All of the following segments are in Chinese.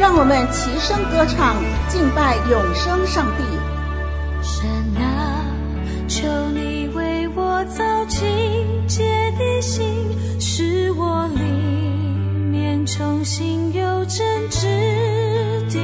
让我们齐声歌唱，敬拜永生上帝。神啊，求你为我造清洁的心，使我里面重新有真挚的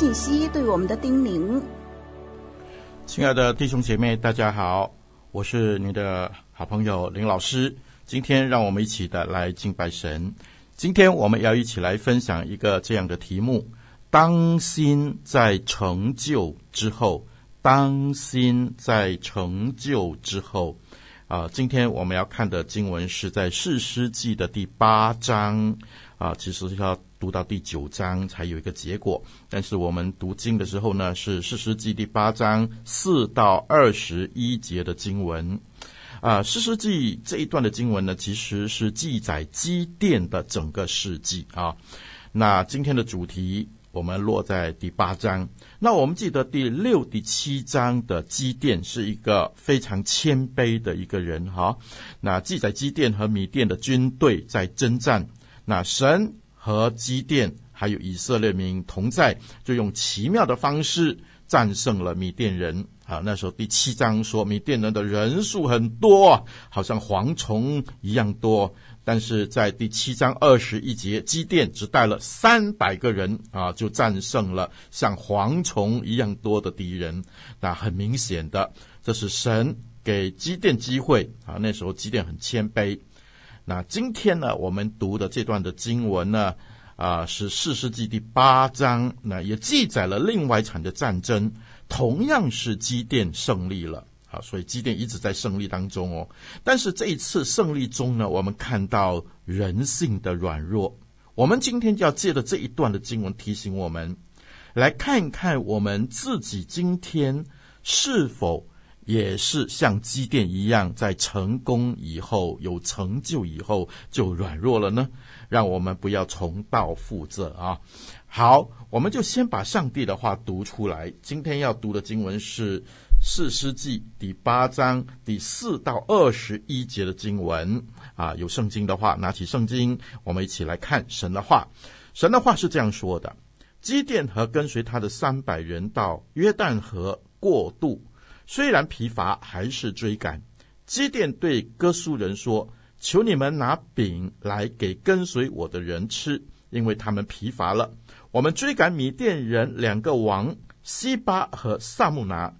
信息对我们的叮咛。亲爱的弟兄姐妹，大家好，我是你的好朋友林老师。今天让我们一起的来敬拜神。今天我们要一起来分享一个这样的题目：当心在成就之后。当心在成就之后。啊，今天我们要看的经文是在士师记的第八章。啊，其实要读到第九章才有一个结果。但是我们读经的时候呢，是士师记第八章四到二十一节的经文。啊，士师记这一段的经文呢，其实是记载基甸的整个事迹啊。那今天的主题。我们落在第八章，那我们记得第六、第七章的基甸是一个非常谦卑的一个人哈。那记载基甸和米甸的军队在征战，那神和基甸还有以色列民同在，就用奇妙的方式战胜了米甸人啊。那时候第七章说米甸人的人数很多，好像蝗虫一样多。但是在第七章二十一节，基甸只带了三百个人啊，就战胜了像蝗虫一样多的敌人。那很明显的，这是神给基甸机会啊。那时候基甸很谦卑。那今天呢，我们读的这段的经文呢，啊，是四世纪第八章，那也记载了另外一场的战争，同样是基甸胜利了。好，所以基甸一直在胜利当中哦。但是这一次胜利中呢，我们看到人性的软弱。我们今天就要借着这一段的经文提醒我们，来看一看我们自己今天是否也是像基甸一样，在成功以后、有成就以后就软弱了呢？让我们不要重蹈覆辙啊！好，我们就先把上帝的话读出来。今天要读的经文是。士师记第八章第四到二十一节的经文啊，有圣经的话，拿起圣经，我们一起来看神的话。神的话是这样说的：基甸和跟随他的三百人到约旦河过渡，虽然疲乏，还是追赶。基甸对哥书人说：“求你们拿饼来给跟随我的人吃，因为他们疲乏了。我们追赶米甸人两个王西巴和萨木拿。”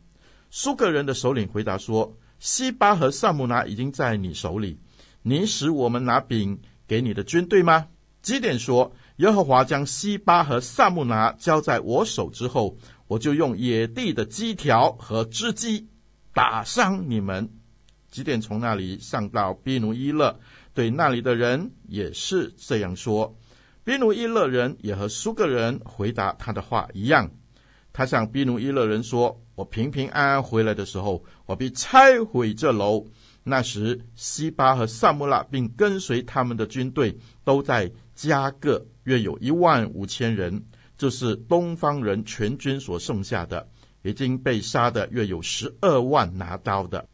苏格人的首领回答说：“西巴和萨木拿已经在你手里，你使我们拿饼给你的军队吗？”基甸说：“耶和华将西巴和萨木拿交在我手之后，我就用野地的鸡条和织鸡打伤你们。”几点从那里上到比努伊勒，对那里的人也是这样说。比努伊勒人也和苏格人回答他的话一样。他向比努伊勒人说：“我平平安安回来的时候，我必拆毁这楼。那时，西巴和萨穆拉并跟随他们的军队都在加个，约有一万五千人，这是东方人全军所剩下的，已经被杀的约有十二万拿刀的。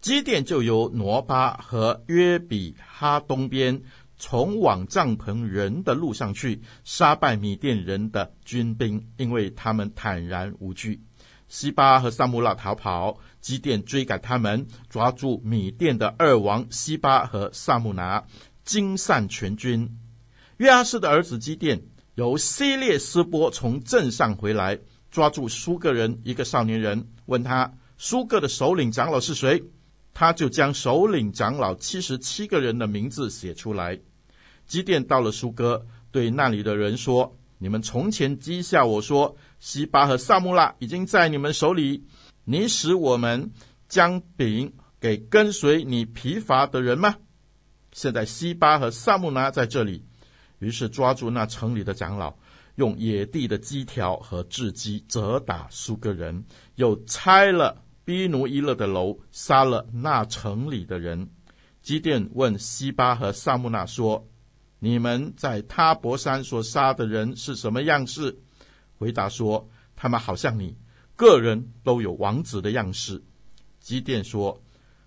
基甸就由挪巴和约比哈东边。”从往帐篷人的路上去，杀败米甸人的军兵，因为他们坦然无惧。西巴和撒慕拿逃跑，基甸追赶他们，抓住米甸的二王西巴和撒慕拿，惊散全军。约阿施的儿子基甸由希列斯波从镇上回来，抓住苏格人一个少年人，问他苏格的首领长老是谁？他就将首领长老七十七个人的名字写出来。基甸到了苏哥，对那里的人说：“你们从前讥笑我说，西巴和萨穆拉已经在你们手里，你使我们将饼给跟随你疲乏的人吗？现在西巴和萨穆拉在这里。”于是抓住那城里的长老，用野地的鸡条和雉鸡责打苏格人，又拆了逼奴伊勒的楼，杀了那城里的人。基甸问西巴和撒慕拿说。你们在他伯山所杀的人是什么样式？回答说：他们好像你，个人都有王子的样式。基甸说：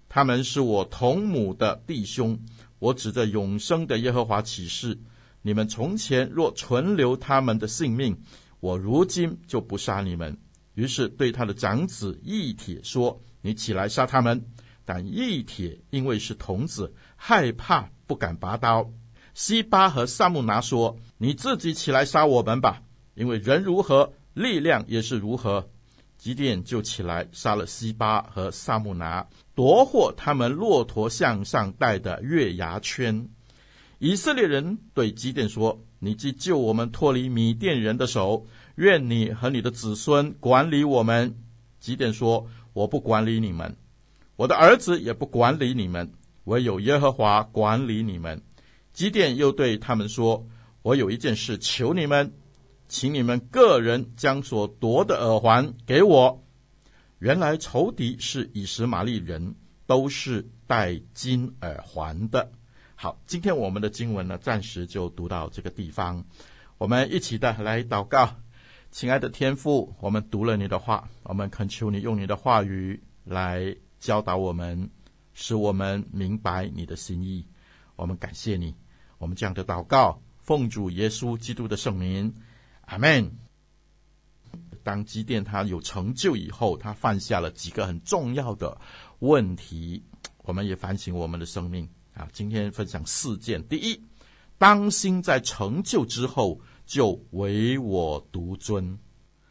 他们是我同母的弟兄。我指着永生的耶和华起誓：你们从前若存留他们的性命，我如今就不杀你们。于是对他的长子义帖说：你起来杀他们。但义帖因为是童子，害怕不敢拔刀。西巴和萨木拿说：“你自己起来杀我们吧，因为人如何，力量也是如何。”基甸就起来杀了西巴和萨木拿，夺获他们骆驼项上戴的月牙圈。以色列人对基甸说：“你既救我们脱离米甸人的手，愿你和你的子孙管理我们。”基甸说：“我不管理你们，我的儿子也不管理你们，唯有耶和华管理你们。”基甸又对他们说：“我有一件事求你们。”请你们个人将所夺的耳环给我。原来仇敌是以实玛利人，都是戴金耳环的。好，今天我们的经文呢，暂时就读到这个地方。我们一起的来祷告，亲爱的天父，我们读了你的话，我们恳求你用你的话语来教导我们，使我们明白你的心意。我们感谢你，我们这样的祷告，奉主耶稣基督的圣名。阿门。当基甸他有成就以后，他犯下了几个很重要的问题，我们也反省我们的生命啊。今天分享四件：第一，当心在成就之后就唯我独尊。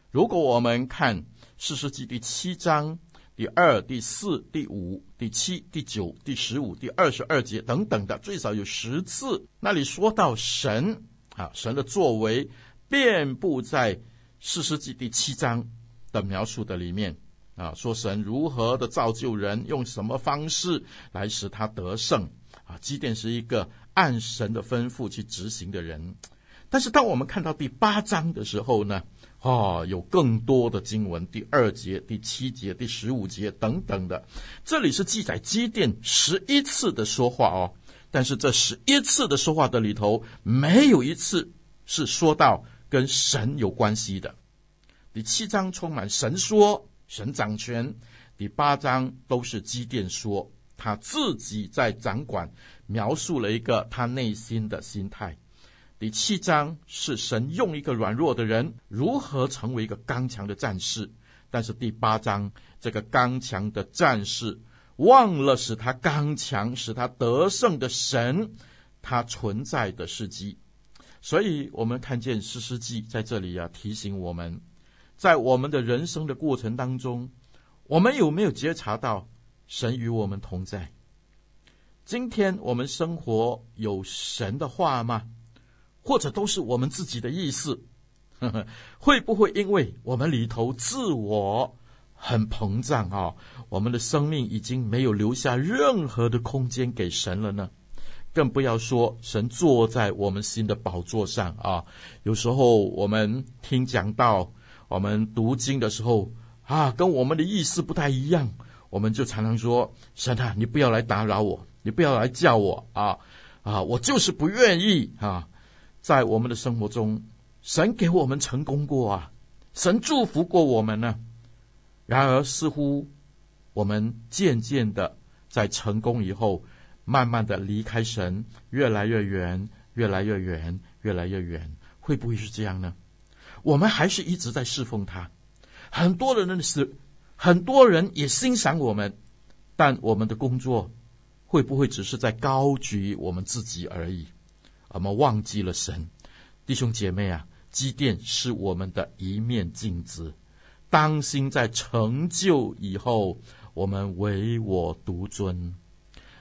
如果我们看四世纪第七章第二、第四、第五、第七、第九、第十五、第二十二节等等的，最少有十次，那里说到神啊，神的作为。遍布在四世纪第七章的描述的里面啊，说神如何的造就人，用什么方式来使他得胜啊？基甸是一个按神的吩咐去执行的人。但是当我们看到第八章的时候呢，哦，有更多的经文，第二节、第七节、第十五节等等的，这里是记载基甸十一次的说话哦。但是这十一次的说话的里头，没有一次是说到。跟神有关系的，第七章充满神说，神掌权；第八章都是基甸说，他自己在掌管，描述了一个他内心的心态。第七章是神用一个软弱的人如何成为一个刚强的战士，但是第八章这个刚强的战士忘了使他刚强、使他得胜的神，他存在的事迹。所以，我们看见士师记在这里啊，提醒我们，在我们的人生的过程当中，我们有没有觉察到神与我们同在？今天我们生活有神的话吗？或者都是我们自己的意思？呵呵，会不会因为我们里头自我很膨胀啊，我们的生命已经没有留下任何的空间给神了呢？更不要说神坐在我们心的宝座上啊！有时候我们听讲道，我们读经的时候啊，跟我们的意思不太一样，我们就常常说：“神啊，你不要来打扰我，你不要来叫我啊！啊，我就是不愿意啊！”在我们的生活中，神给我们成功过啊，神祝福过我们呢。然而，似乎我们渐渐的在成功以后。慢慢的离开神，越来越远，越来越远，越来越远，会不会是这样呢？我们还是一直在侍奉他，很多人是，很多人也欣赏我们，但我们的工作会不会只是在高举我们自己而已？我们忘记了神，弟兄姐妹啊，基甸是我们的一面镜子，当心在成就以后，我们唯我独尊。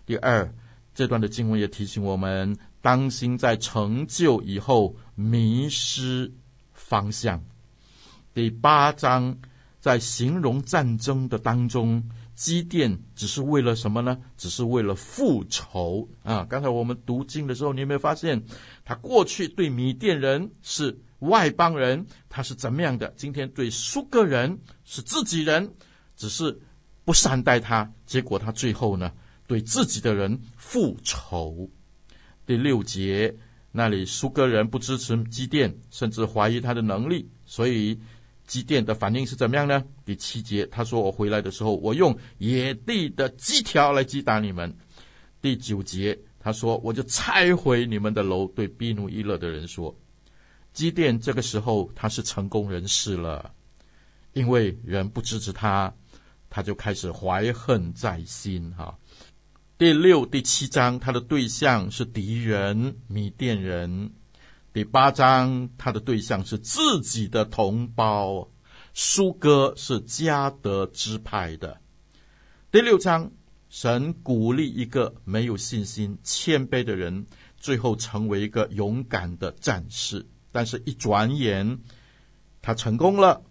第二，这段的经文也提醒我们，当心在成就以后迷失方向。第八章在形容战争的当中，基甸只是为了什么呢？只是为了复仇啊！刚才我们读经的时候，你有没有发现，他过去对米甸人是外邦人，他是怎么样的？今天对苏格人是自己人，只是不善待他，结果他最后呢？对自己的人复仇。第六节那里，苏格人不支持基甸，甚至怀疑他的能力，所以基甸的反应是怎么样呢？第七节他说：“我回来的时候，我用野地的鸡条来击打你们。”第九节他说：“我就拆毁你们的楼。”对毗努伊勒的人说：“基甸这个时候他是成功人士了，因为人不支持他，他就开始怀恨在心。”哈。第六、第七章，他的对象是敌人米甸人。第八章，他的对象是自己的同胞，苏哥是加德支派的。第六章，神鼓励一个没有信心、谦卑的人，最后成为一个勇敢的战士。但是，一转眼，他成功了。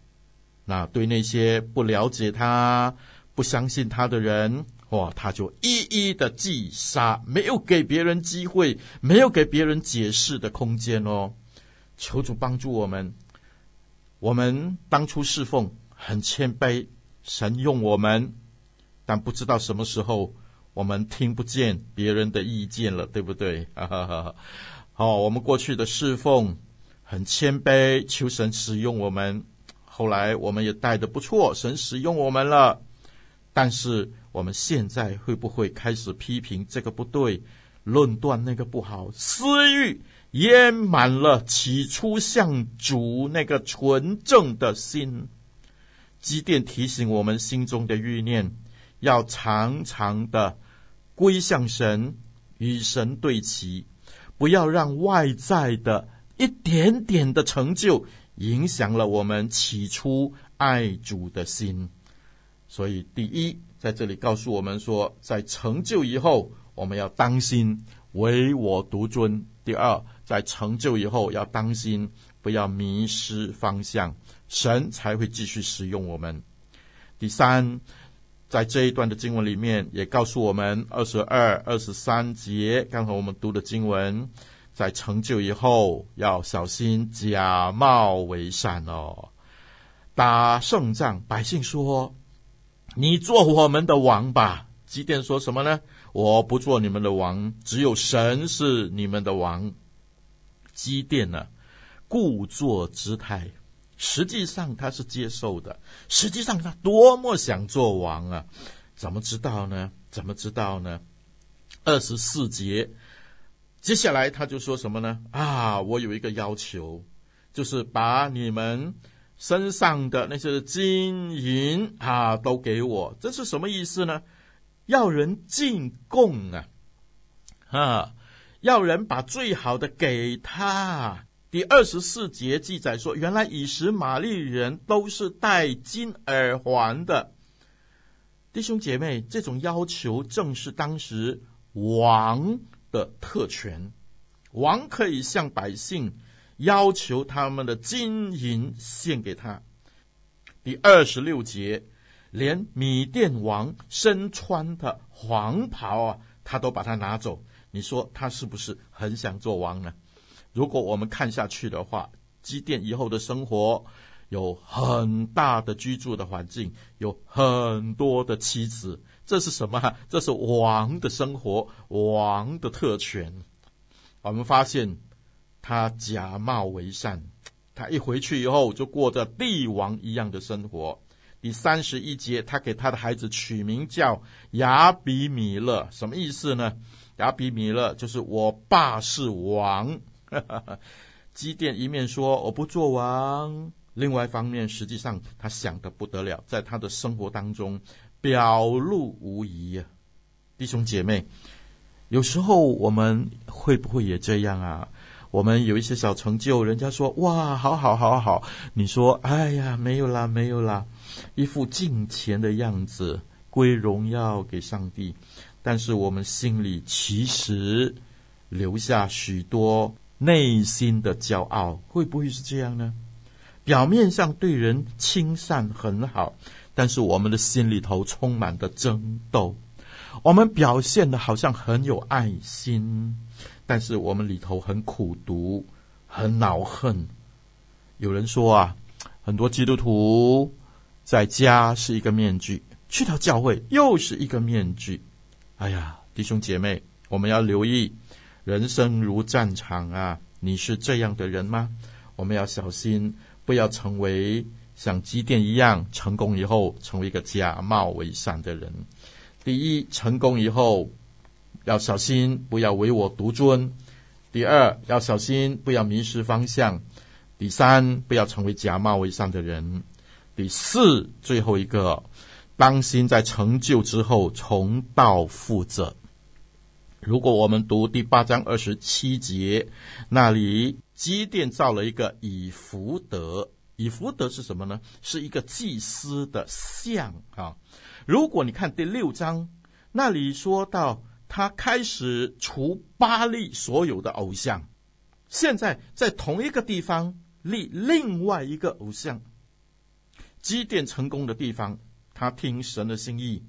那对那些不了解他、不相信他的人，哇，他就一一的击杀，没有给别人机会，没有给别人解释的空间哦。求主帮助我们。我们当初侍奉很谦卑，神用我们，但不知道什么时候我们听不见别人的意见了，对不对？好，我们过去的侍奉很谦卑，求神使用我们。后来我们也带的不错，神使用我们了。但是我们现在会不会开始批评这个不对，论断那个不好？私欲淹满了起初向主那个纯正的心。基甸提醒我们心中的欲念，要常常的归向神，与神对齐，不要让外在的一点点的成就。影响了我们起初爱主的心，所以第一，在这里告诉我们说，在成就以后，我们要当心唯我独尊；第二，在成就以后要当心不要迷失方向，神才会继续使用我们。第三，在这一段的经文里面也告诉我们二十二、二十三节，刚才我们读的经文。在成就以后，要小心假冒为善哦。打胜仗，百姓说：“你做我们的王吧。”基甸说什么呢？我不做你们的王，只有神是你们的王。基甸呢，故作姿态，实际上他是接受的。实际上他多么想做王啊！怎么知道呢？怎么知道呢？二十四节。接下来他就说什么呢？啊，我有一个要求，就是把你们身上的那些金银啊都给我。这是什么意思呢？要人进贡啊，啊，要人把最好的给他。第二十四节记载说，原来以实玛利人都是戴金耳环的。弟兄姐妹，这种要求正是当时王的特权，王可以向百姓要求他们的金银献给他。第二十六节，连米甸王身穿的黄袍啊，他都把它拿走。你说他是不是很想做王呢？如果我们看下去的话，基甸以后的生活有很大的居住的环境，有很多的妻子。这是什么？这是王的生活，王的特权。我们发现他假冒为善，他一回去以后就过着帝王一样的生活。第三十一节，他给他的孩子取名叫亚比米勒，什么意思呢？亚比米勒就是我爸是王。基甸一面说我不做王，另外一方面实际上他想得不得了，在他的生活当中。表露无遗呀，弟兄姐妹，有时候我们会不会也这样啊？我们有一些小成就，人家说哇，好好好好，你说哎呀，没有啦，没有啦，一副敬虔的样子，归荣耀给上帝，但是我们心里其实留下许多内心的骄傲，会不会是这样呢？表面上对人亲善很好。但是我们的心里头充满的争斗，我们表现的好像很有爱心，但是我们里头很苦毒、很恼恨。有人说啊，很多基督徒在家是一个面具，去到教会又是一个面具。哎呀，弟兄姐妹，我们要留意，人生如战场啊！你是这样的人吗？我们要小心，不要成为。像机电一样，成功以后成为一个假冒伪善的人。第一，成功以后要小心，不要唯我独尊；第二，要小心，不要迷失方向；第三，不要成为假冒为善的人；第四，最后一个，当心在成就之后重蹈覆辙。如果我们读第八章二十七节，那里基甸造了一个以福德。以福德是什么呢？是一个祭司的像啊。如果你看第六章，那里说到他开始除巴力所有的偶像，现在在同一个地方立另外一个偶像。基甸成功的地方，他听神的心意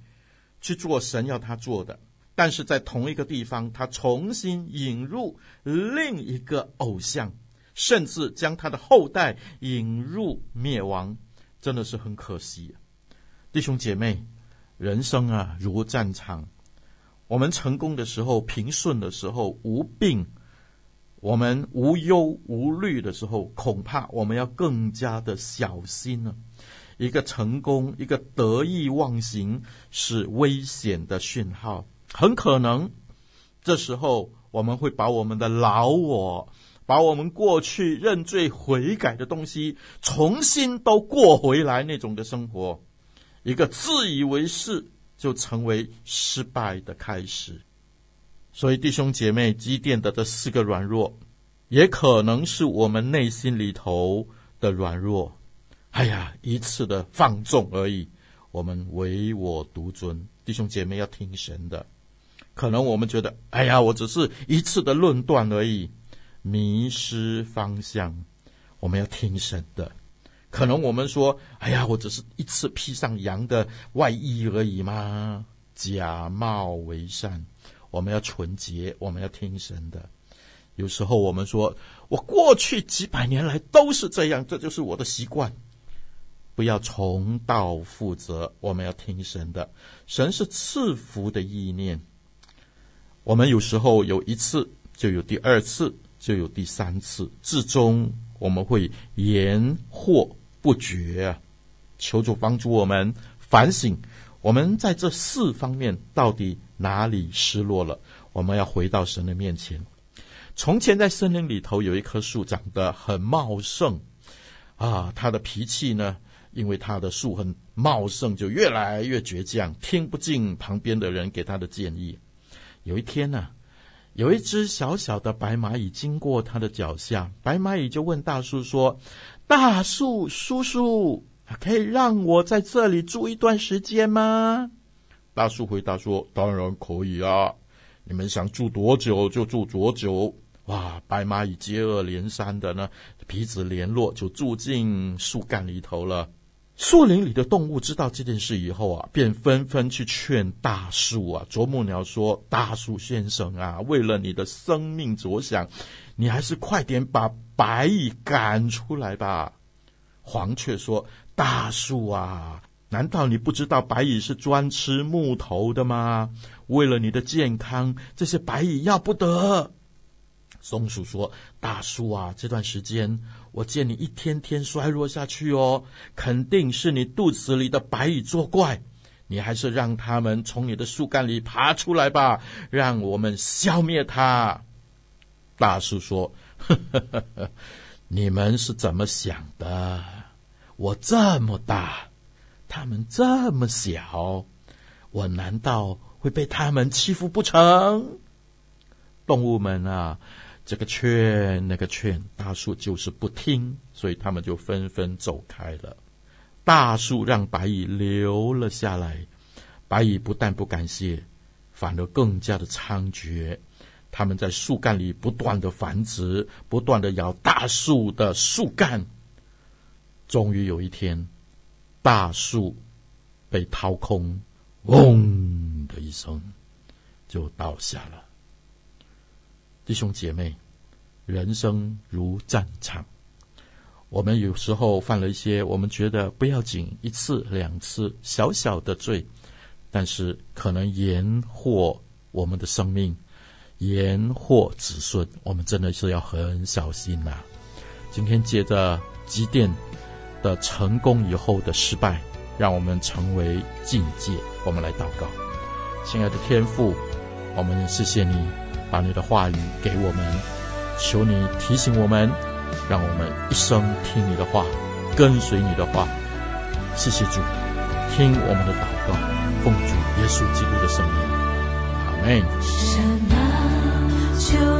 去做神要他做的，但是在同一个地方，他重新引入另一个偶像。甚至将他的后代引入灭亡，真的是很可惜。弟兄姐妹，人生啊如战场，我们成功的时候、平顺的时候、无病，我们无忧无虑的时候，恐怕我们要更加的小心了。一个成功，一个得意忘形，是危险的讯号。很可能这时候我们会把我们的老我。把我们过去认罪悔改的东西重新都过回来，那种的生活，一个自以为是就成为失败的开始。所以弟兄姐妹，积淀的这四个软弱，也可能是我们内心里头的软弱。哎呀，一次的放纵而已，我们唯我独尊。弟兄姐妹要听神的，可能我们觉得，哎呀，我只是一次的论断而已。迷失方向，我们要听神的。可能我们说：“哎呀，我只是一次披上羊的外衣而已嘛，假冒为善。”我们要纯洁，我们要听神的。有时候我们说：“我过去几百年来都是这样，这就是我的习惯。”不要重蹈覆辙，我们要听神的。神是赐福的意念。我们有时候有一次，就有第二次。就有第三次，至终我们会延祸不绝啊！求主帮助我们反省，我们在这四方面到底哪里失落了？我们要回到神的面前。从前在森林里头有一棵树，长得很茂盛啊，他的脾气呢，因为他的树很茂盛，就越来越倔强，听不进旁边的人给他的建议。有一天呢、有一只小小的白蚂蚁经过他的脚下，白蚂蚁就问大树说：“大树叔叔，可以让我在这里住一段时间吗？”大树回答说：“当然可以啊，你们想住多久就住多久。”哇，白蚂蚁接二连三的呢，彼此联络就住进树干里头了。树林里的动物知道这件事以后啊，便纷纷去劝大树啊。啄木鸟说：“大树先生啊，为了你的生命着想，你还是快点把白蚁赶出来吧。”黄雀说：“大树啊，难道你不知道白蚁是专吃木头的吗？为了你的健康，这些白蚁要不得。”松鼠说：“大树啊，这段时间我见你一天天衰弱下去哦，肯定是你肚子里的白蚁作怪。你还是让他们从你的树干里爬出来吧，让我们消灭它。”大树说：“，你们是怎么想的？我这么大，他们这么小，我难道会被他们欺负不成？”动物们啊！这个劝那个劝，大树就是不听，所以他们就纷纷走开了。大树让白蚁留了下来，白蚁不但不感谢，反而更加的猖獗。他们在树干里不断的繁殖，不断的咬大树的树干。终于有一天，大树被掏空，嗡的一声，就倒下了。弟兄姐妹，人生如战场，我们有时候犯了一些我们觉得不要紧，一次两次小小的罪，但是可能延祸我们的生命，延祸子孙，我们真的是要很小心呐、今天借着基甸的成功以后的失败，让我们成为境界。我们来祷告，亲爱的天父，我们谢谢你。把你的话语给我们，求你提醒我们，让我们一生听你的话，跟随你的话。谢谢主，听我们的祷告，奉主耶稣基督的圣名，阿门。神